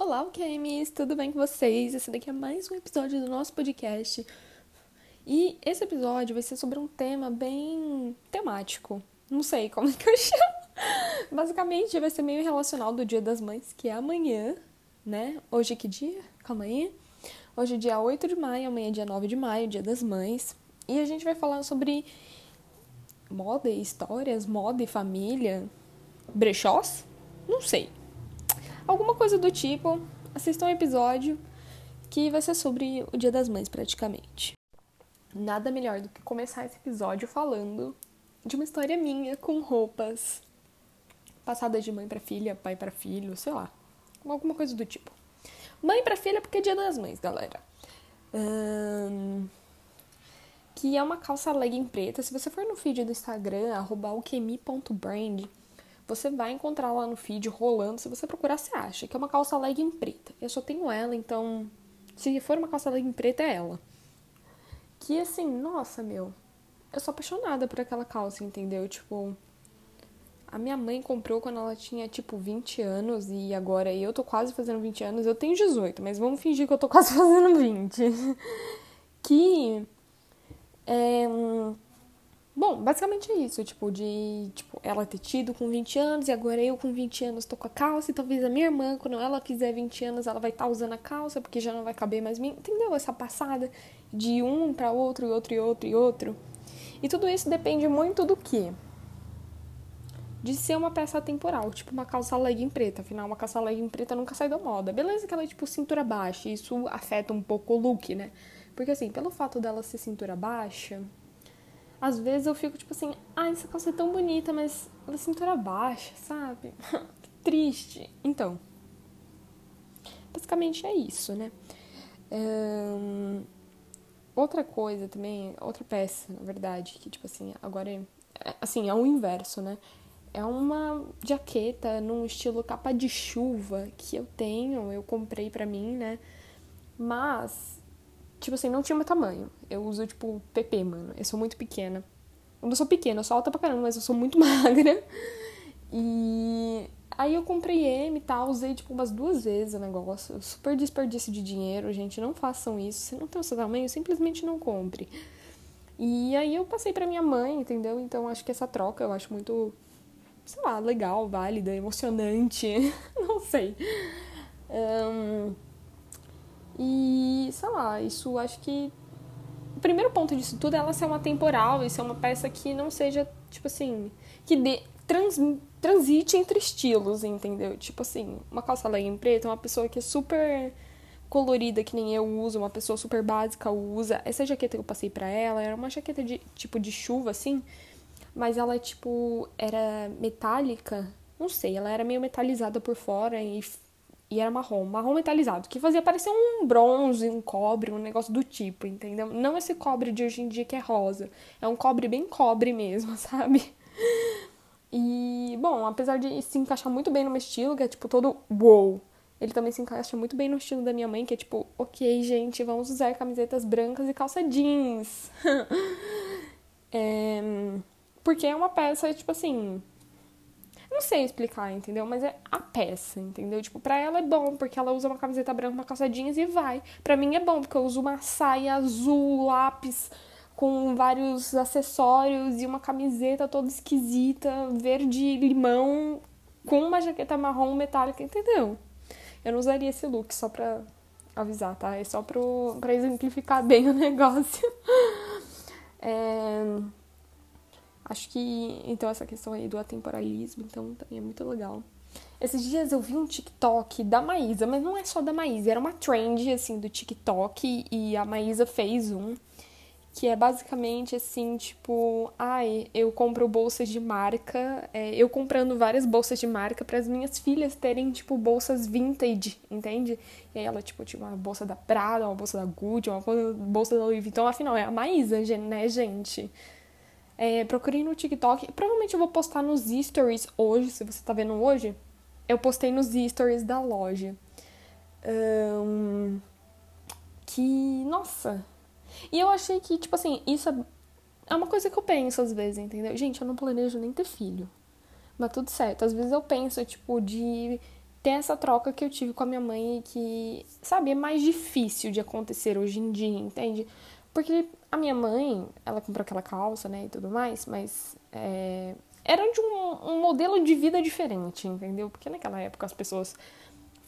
Olá, UQMs! Tudo bem com vocês? Esse daqui é mais um episódio do nosso podcast. E esse episódio vai ser sobre um tema bem temático. Não sei como é que eu chamo. Basicamente, vai ser meio relacional do Dia das Mães, que é amanhã, né? Hoje que dia? Calma aí. Hoje é dia 8 de maio, amanhã é dia 9 de maio, Dia das Mães. E a gente vai falar sobre moda e histórias, moda e família, brechós? Não sei alguma coisa do tipo, assistam um episódio que vai ser sobre o Dia das Mães, praticamente. Nada melhor do que começar esse episódio falando de uma história minha com roupas passadas de mãe para filha, pai para filho, sei lá, alguma coisa do tipo. Mãe para filha porque é Dia das Mães, galera. Hum, que é uma calça legging preta. Se você for no feed do Instagram, alquemi.brand, você vai encontrar lá no feed rolando. Se você procurar, você acha que é uma calça legging preta. Eu só tenho ela, então se for uma calça legging preta, é ela. Que assim, nossa, meu. Eu sou apaixonada por aquela calça, entendeu? Tipo, a minha mãe comprou quando ela tinha tipo 20 anos e agora eu tô quase fazendo 20 anos. Eu tenho 18, mas vamos fingir que eu tô quase fazendo 20. que é, Bom, basicamente é isso, tipo, de tipo, ela ter tido com 20 anos e agora eu com 20 anos tô com a calça e talvez a minha irmã, quando ela fizer 20 anos, ela vai estar tá usando a calça porque já não vai caber mais mim. Entendeu? Essa passada de um para outro e outro e outro e outro. E tudo isso depende muito do que? De ser uma peça temporal, tipo uma calça legging preta. Afinal, uma calça legging preta nunca sai da moda. Beleza que ela é tipo cintura baixa, isso afeta um pouco o look, né? Porque assim, pelo fato dela ser cintura baixa, às vezes eu fico tipo assim, ah, essa calça é tão bonita, mas ela é cintura baixa, sabe? triste. Então, basicamente é isso, né? Um, outra coisa também, outra peça, na verdade, que tipo assim, agora é, é, assim, é o inverso, né? É uma jaqueta num estilo capa de chuva que eu tenho, eu comprei pra mim, né? Mas tipo assim, não tinha meu tamanho. Eu uso, tipo, PP, mano. Eu sou muito pequena. Eu não sou pequena, eu sou alta pra caramba, mas eu sou muito magra. E aí eu comprei M e tal, usei, tipo, umas duas vezes o negócio. Super desperdício de dinheiro, gente. Não façam isso. Se não tem o seu tamanho, simplesmente não compre. E aí eu passei pra minha mãe, entendeu? Então acho que essa troca eu acho muito, sei lá, legal, válida, emocionante. não sei. Um, e, sei lá, isso acho que. O primeiro ponto disso tudo é ela ser uma temporal e ser uma peça que não seja, tipo assim. que dê, trans, transite entre estilos, entendeu? Tipo assim, uma calça legging preta, uma pessoa que é super colorida que nem eu uso, uma pessoa super básica usa. Essa jaqueta que eu passei pra ela era uma jaqueta de tipo de chuva assim, mas ela tipo era metálica, não sei, ela era meio metalizada por fora e e era marrom, marrom metalizado, que fazia parecer um bronze, um cobre, um negócio do tipo, entendeu? Não esse cobre de hoje em dia que é rosa. É um cobre bem cobre mesmo, sabe? E, bom, apesar de se encaixar muito bem no meu estilo, que é tipo todo wow, ele também se encaixa muito bem no estilo da minha mãe, que é tipo, ok, gente, vamos usar camisetas brancas e calça jeans. é, porque é uma peça, tipo assim, não sei explicar, entendeu? Mas é a peça, entendeu? Tipo, pra ela é bom, porque ela usa uma camiseta branca, uma calça jeans e vai. Pra mim é bom, porque eu uso uma saia azul, lápis, com vários acessórios e uma camiseta toda esquisita, verde limão, com uma jaqueta marrom metálica, entendeu? Eu não usaria esse look só pra avisar, tá? É só pro, pra exemplificar bem o negócio. é... Acho que, então, essa questão aí do atemporalismo, então, também é muito legal. Esses dias eu vi um TikTok da Maísa, mas não é só da Maísa, era uma trend, assim, do TikTok, e a Maísa fez um, que é basicamente assim, tipo, ai, eu compro bolsas de marca, é, eu comprando várias bolsas de marca para as minhas filhas terem, tipo, bolsas vintage, entende? E aí ela, tipo, tinha uma bolsa da Prada, uma bolsa da Gucci, uma bolsa da Louis Vuitton, afinal, é a Maísa, né, gente? É, procurei no TikTok. Provavelmente eu vou postar nos stories hoje, se você tá vendo hoje. Eu postei nos stories da loja. Um, que, nossa. E eu achei que, tipo assim, isso é, é uma coisa que eu penso às vezes, entendeu? Gente, eu não planejo nem ter filho. Mas tudo certo. Às vezes eu penso, tipo, de ter essa troca que eu tive com a minha mãe que, sabe, é mais difícil de acontecer hoje em dia, entende? Porque a minha mãe, ela comprou aquela calça, né, e tudo mais, mas é, era de um, um modelo de vida diferente, entendeu? Porque naquela época as pessoas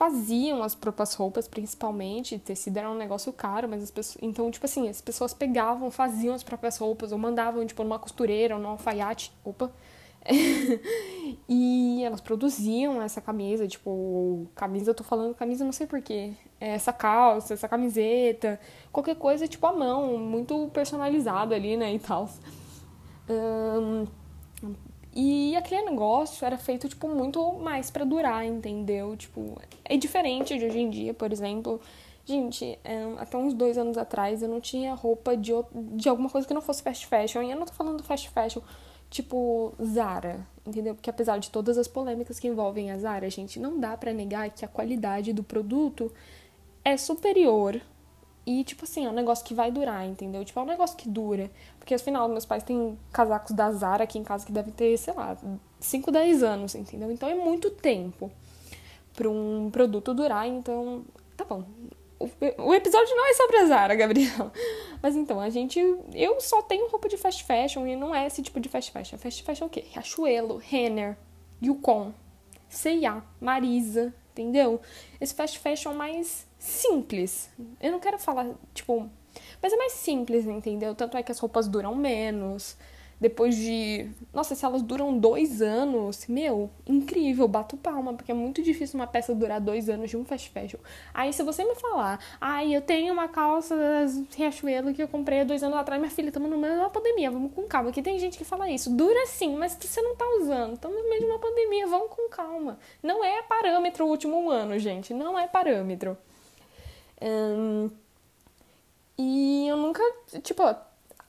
faziam as próprias roupas, principalmente, tecido era um negócio caro, mas as pessoas, então, tipo assim, as pessoas pegavam, faziam as próprias roupas, ou mandavam, tipo, numa costureira, ou num alfaiate, opa, e elas produziam essa camisa, tipo, camisa, eu tô falando camisa, não sei porquê, essa calça, essa camiseta, qualquer coisa, tipo, à mão, muito personalizado ali, né, e tal. Um, e aquele negócio era feito, tipo, muito mais para durar, entendeu? Tipo, é diferente de hoje em dia, por exemplo. Gente, é, até uns dois anos atrás eu não tinha roupa de, de alguma coisa que não fosse fast fashion. E eu não tô falando fast fashion, tipo, Zara, entendeu? Porque apesar de todas as polêmicas que envolvem a Zara, gente, não dá para negar que a qualidade do produto é superior e, tipo assim, é um negócio que vai durar, entendeu? Tipo, é um negócio que dura. Porque, afinal, meus pais têm casacos da Zara aqui em casa que devem ter, sei lá, 5, 10 anos, entendeu? Então é muito tempo para um produto durar, então. Tá bom. O episódio não é sobre a Zara, Gabriel. Mas então, a gente. Eu só tenho roupa de fast fashion e não é esse tipo de fast fashion. Fast fashion é o quê? Riachuelo, Renner, Yukon, C&A, Marisa, entendeu? Esse fast fashion mais simples. Eu não quero falar, tipo. Mas é mais simples, entendeu? Tanto é que as roupas duram menos. Depois de. Nossa, se elas duram dois anos, meu, incrível, bato palma, porque é muito difícil uma peça durar dois anos de um fast fashion. Aí, se você me falar, ai, eu tenho uma calça Riachuelo que eu comprei há dois anos atrás, minha filha, estamos no meio de uma pandemia, vamos com calma. Aqui tem gente que fala isso, dura sim, mas você não tá usando, estamos no meio de uma pandemia, vamos com calma. Não é parâmetro o último ano, gente, não é parâmetro. E eu nunca, tipo,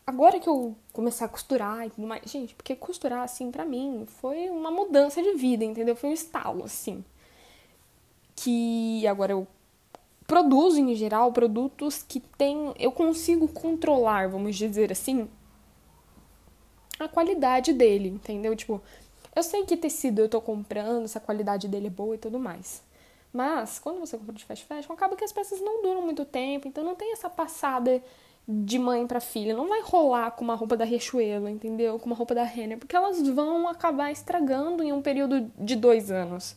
agora que eu comecei a costurar e tudo mais, gente, porque costurar, assim, pra mim foi uma mudança de vida, entendeu? Foi um estalo, assim. Que agora eu produzo, em geral, produtos que tem, eu consigo controlar, vamos dizer assim, a qualidade dele, entendeu? Tipo, eu sei que tecido eu tô comprando, se a qualidade dele é boa e tudo mais. Mas, quando você compra de fast fashion, acaba que as peças não duram muito tempo, então não tem essa passada de mãe para filha. Não vai rolar com uma roupa da Riachuelo, entendeu? Com uma roupa da Renner, porque elas vão acabar estragando em um período de dois anos.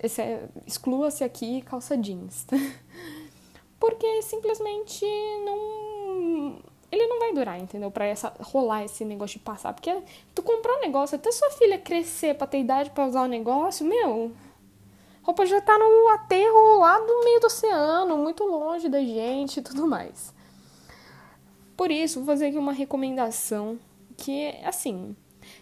Esse é, exclua-se aqui calça jeans. porque simplesmente não ele não vai durar, entendeu? Pra essa, rolar esse negócio de passar. Porque tu comprou um negócio, até sua filha crescer pra ter idade pra usar o negócio, meu, roupa já tá no aterro lá do meio do oceano, muito longe da gente e tudo mais. Por isso, vou fazer aqui uma recomendação que, assim,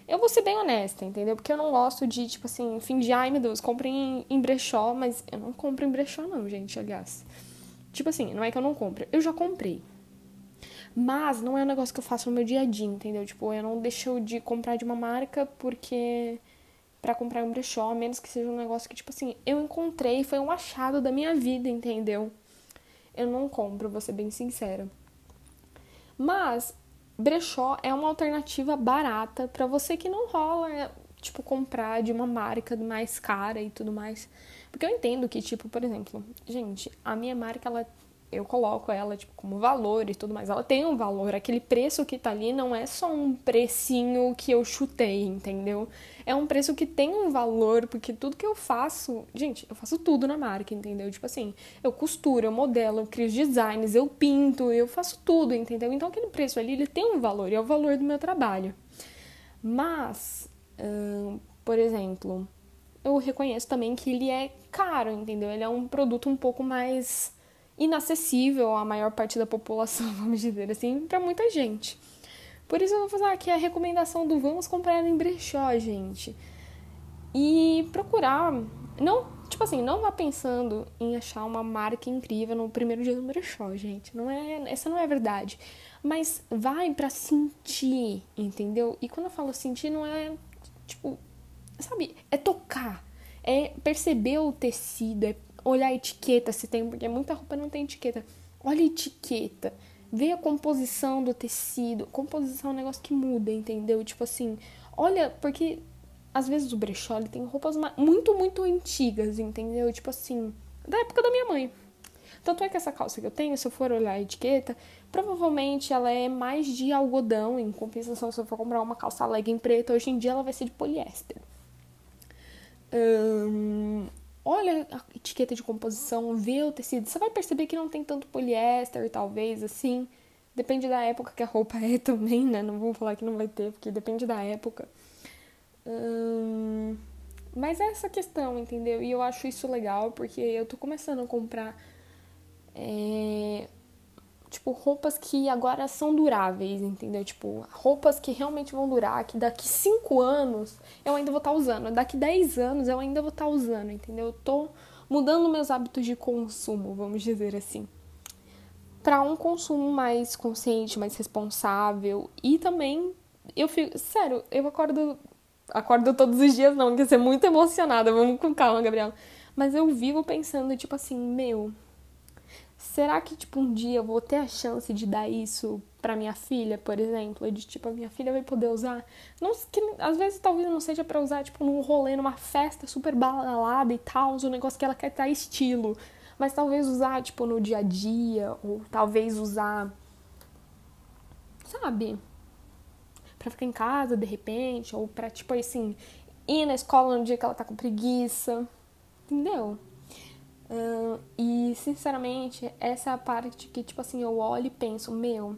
eu vou ser bem honesta, entendeu? Porque eu não gosto de, tipo assim, de, ai meu Deus, compre em, em brechó, mas eu não compro em brechó não, gente, aliás. Tipo assim, não é que eu não compro, eu já comprei. Mas não é um negócio que eu faço no meu dia a dia, entendeu? Tipo, eu não deixo de comprar de uma marca porque para comprar um brechó, a menos que seja um negócio que, tipo assim, eu encontrei, foi um achado da minha vida, entendeu? Eu não compro, vou ser bem sincera. Mas brechó é uma alternativa barata para você que não rola, tipo, comprar de uma marca mais cara e tudo mais. Porque eu entendo que, tipo, por exemplo, gente, a minha marca, ela eu coloco ela tipo como valor e tudo mais. Ela tem um valor. Aquele preço que tá ali não é só um precinho que eu chutei, entendeu? É um preço que tem um valor, porque tudo que eu faço, gente, eu faço tudo na marca, entendeu? Tipo assim, eu costuro, eu modelo, eu crio designs, eu pinto, eu faço tudo, entendeu? Então aquele preço ali, ele tem um valor, e é o valor do meu trabalho. Mas, hum, por exemplo, eu reconheço também que ele é caro, entendeu? Ele é um produto um pouco mais inacessível à maior parte da população, vamos dizer assim, para muita gente. Por isso eu vou fazer aqui a recomendação do vamos comprar em brechó, gente. E procurar, não, tipo assim, não vá pensando em achar uma marca incrível no primeiro dia do brechó, gente. Não é, essa não é a verdade. Mas vai para sentir, entendeu? E quando eu falo sentir, não é tipo, sabe, é tocar, é perceber o tecido, é olhar a etiqueta se tem, porque muita roupa não tem etiqueta. Olha a etiqueta. Vê a composição do tecido. Composição é um negócio que muda, entendeu? Tipo assim, olha, porque às vezes o brechó ele tem roupas muito, muito antigas, entendeu? Tipo assim, da época da minha mãe. Tanto é que essa calça que eu tenho, se eu for olhar a etiqueta, provavelmente ela é mais de algodão. Em compensação, se eu for comprar uma calça legging preta, hoje em dia ela vai ser de poliéster. Hum, olha a etiqueta de composição, vê o tecido. Você vai perceber que não tem tanto poliéster, talvez, assim. Depende da época que a roupa é também, né? Não vou falar que não vai ter, porque depende da época. Hum, mas é essa questão, entendeu? E eu acho isso legal, porque eu tô começando a comprar é, tipo, roupas que agora são duráveis, entendeu? Tipo, roupas que realmente vão durar, que daqui 5 anos eu ainda vou estar tá usando, daqui 10 anos eu ainda vou estar tá usando, entendeu? Eu tô mudando meus hábitos de consumo, vamos dizer assim. Para um consumo mais consciente, mais responsável e também eu fico, sério, eu acordo acordo todos os dias não, quer ser muito emocionada, vamos com calma, Gabriela. Mas eu vivo pensando tipo assim, meu, será que, tipo, um dia eu vou ter a chance de dar isso pra minha filha, por exemplo? De, tipo, a minha filha vai poder usar. Não, que, às vezes talvez não seja para usar, tipo, num rolê, numa festa super balada e tal, um negócio que ela quer dar estilo. Mas talvez usar, tipo, no dia a dia, ou talvez usar. Sabe? Pra ficar em casa de repente, ou pra, tipo, assim, ir na escola no dia que ela tá com preguiça. Entendeu? Uh, e, sinceramente, essa é a parte que, tipo assim, eu olho e penso, meu,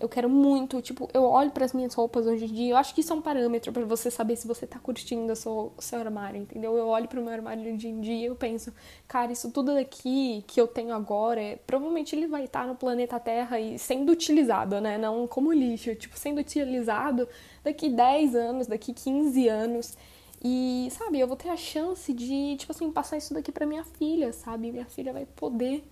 eu quero muito, tipo, eu olho para as minhas roupas hoje em dia, eu acho que isso é um parâmetro para você saber se você tá curtindo o seu, o seu armário, entendeu? Eu olho pro meu armário hoje em dia e eu penso, cara, isso tudo daqui que eu tenho agora, provavelmente ele vai estar no planeta Terra e sendo utilizado, né? Não como lixo, tipo, sendo utilizado daqui 10 anos, daqui 15 anos. E, sabe, eu vou ter a chance de, tipo assim, passar isso daqui pra minha filha, sabe? Minha filha vai poder,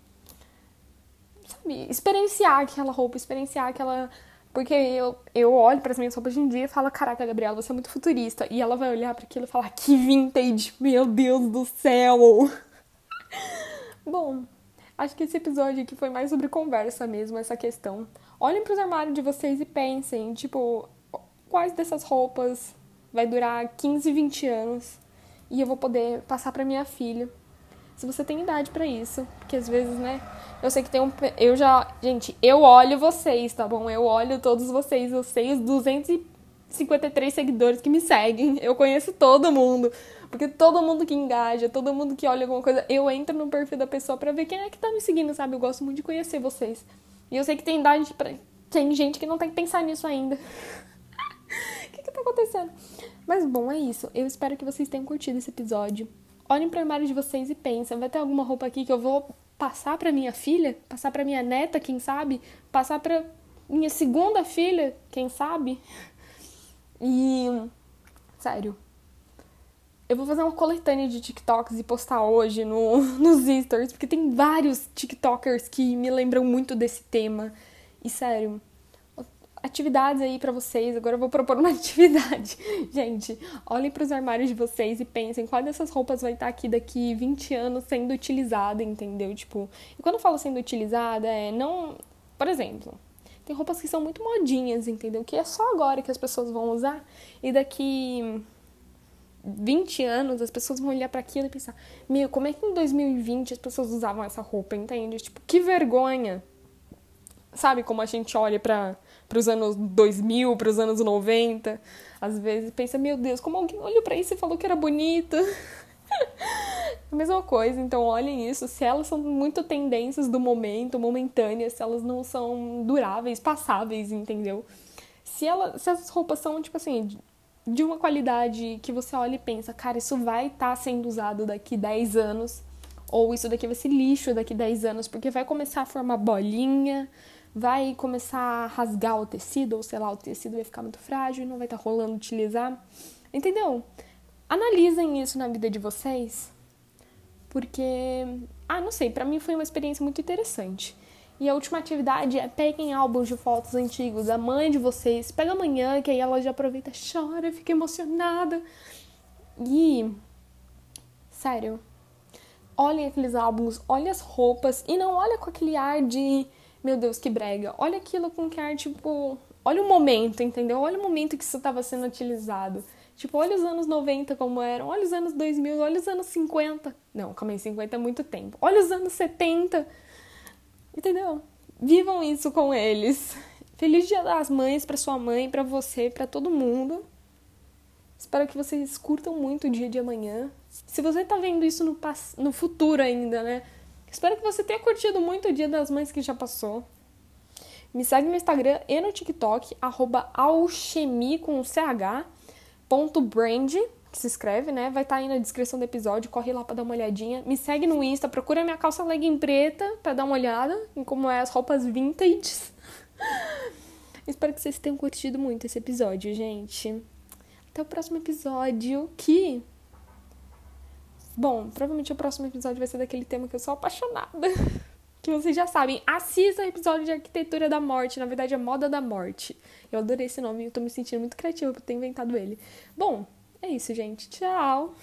sabe, experienciar aquela roupa, experienciar aquela. Porque eu, eu olho para as minhas roupas de um dia e falo, caraca, Gabriela, você é muito futurista. E ela vai olhar para aquilo e falar, que vintage, meu Deus do céu! Bom, acho que esse episódio aqui foi mais sobre conversa mesmo, essa questão. Olhem para os armários de vocês e pensem, tipo, quais dessas roupas vai durar 15, 20 anos e eu vou poder passar para minha filha. Se você tem idade para isso, porque às vezes, né? Eu sei que tem um eu já, gente, eu olho vocês, tá bom? Eu olho todos vocês, eu sei os 253 seguidores que me seguem. Eu conheço todo mundo. Porque todo mundo que engaja, todo mundo que olha alguma coisa, eu entro no perfil da pessoa para ver quem é que tá me seguindo, sabe? Eu gosto muito de conhecer vocês. E eu sei que tem idade para tem gente que não tem que pensar nisso ainda. Que que tá acontecendo? Mas bom, é isso. Eu espero que vocês tenham curtido esse episódio. Olhem para o armário de vocês e pensem, vai ter alguma roupa aqui que eu vou passar para minha filha, passar para minha neta, quem sabe, passar para minha segunda filha, quem sabe? E sério, eu vou fazer uma coletânea de TikToks e postar hoje no, nos stories, porque tem vários TikTokers que me lembram muito desse tema. E sério, atividades aí para vocês. Agora eu vou propor uma atividade. Gente, olhem para os armários de vocês e pensem qual dessas roupas vai estar tá aqui daqui 20 anos sendo utilizada, entendeu? Tipo, e quando eu falo sendo utilizada, é não. Por exemplo, tem roupas que são muito modinhas, entendeu? Que é só agora que as pessoas vão usar e daqui 20 anos as pessoas vão olhar para aquilo e pensar: "Meu, como é que em 2020 as pessoas usavam essa roupa?", entende? Tipo, que vergonha. Sabe como a gente olha para para os anos 2000, para os anos 90. Às vezes pensa, meu Deus, como alguém olhou para isso e falou que era bonita. a mesma coisa, então olhem isso. Se elas são muito tendências do momento, momentâneas, se elas não são duráveis, passáveis, entendeu? Se, ela, se as roupas são, tipo assim, de uma qualidade que você olha e pensa, cara, isso vai estar tá sendo usado daqui 10 anos, ou isso daqui vai ser lixo daqui 10 anos, porque vai começar a formar bolinha, vai começar a rasgar o tecido, ou sei lá, o tecido vai ficar muito frágil e não vai estar tá rolando utilizar. Entendeu? Analisem isso na vida de vocês, porque, ah, não sei, para mim foi uma experiência muito interessante. E a última atividade é peguem álbuns de fotos antigos da mãe de vocês, pega amanhã, que aí ela já aproveita, chora, fica emocionada. E, sério, olhem aqueles álbuns, olhem as roupas e não olha com aquele ar de meu Deus, que brega. Olha aquilo com que ar, tipo. Olha o momento, entendeu? Olha o momento que isso estava sendo utilizado. Tipo, olha os anos 90 como eram, olha os anos 2000, olha os anos 50. Não, calma aí, 50 é muito tempo. Olha os anos 70. Entendeu? Vivam isso com eles. Feliz Dia das Mães para sua mãe, para você, para todo mundo. Espero que vocês curtam muito o dia de amanhã. Se você tá vendo isso no, no futuro ainda, né? Espero que você tenha curtido muito o Dia das Mães que já passou. Me segue no Instagram e no TikTok, arroba alchemy com CH ponto brand, que se escreve, né? Vai estar tá aí na descrição do episódio, corre lá para dar uma olhadinha. Me segue no Insta, procura minha calça legging preta para dar uma olhada em como é as roupas vintage. Espero que vocês tenham curtido muito esse episódio, gente. Até o próximo episódio, que Bom, provavelmente o próximo episódio vai ser daquele tema que eu sou apaixonada. que vocês já sabem. Assista o episódio de Arquitetura da Morte, na verdade é Moda da Morte. Eu adorei esse nome eu tô me sentindo muito criativa por ter inventado ele. Bom, é isso, gente. Tchau!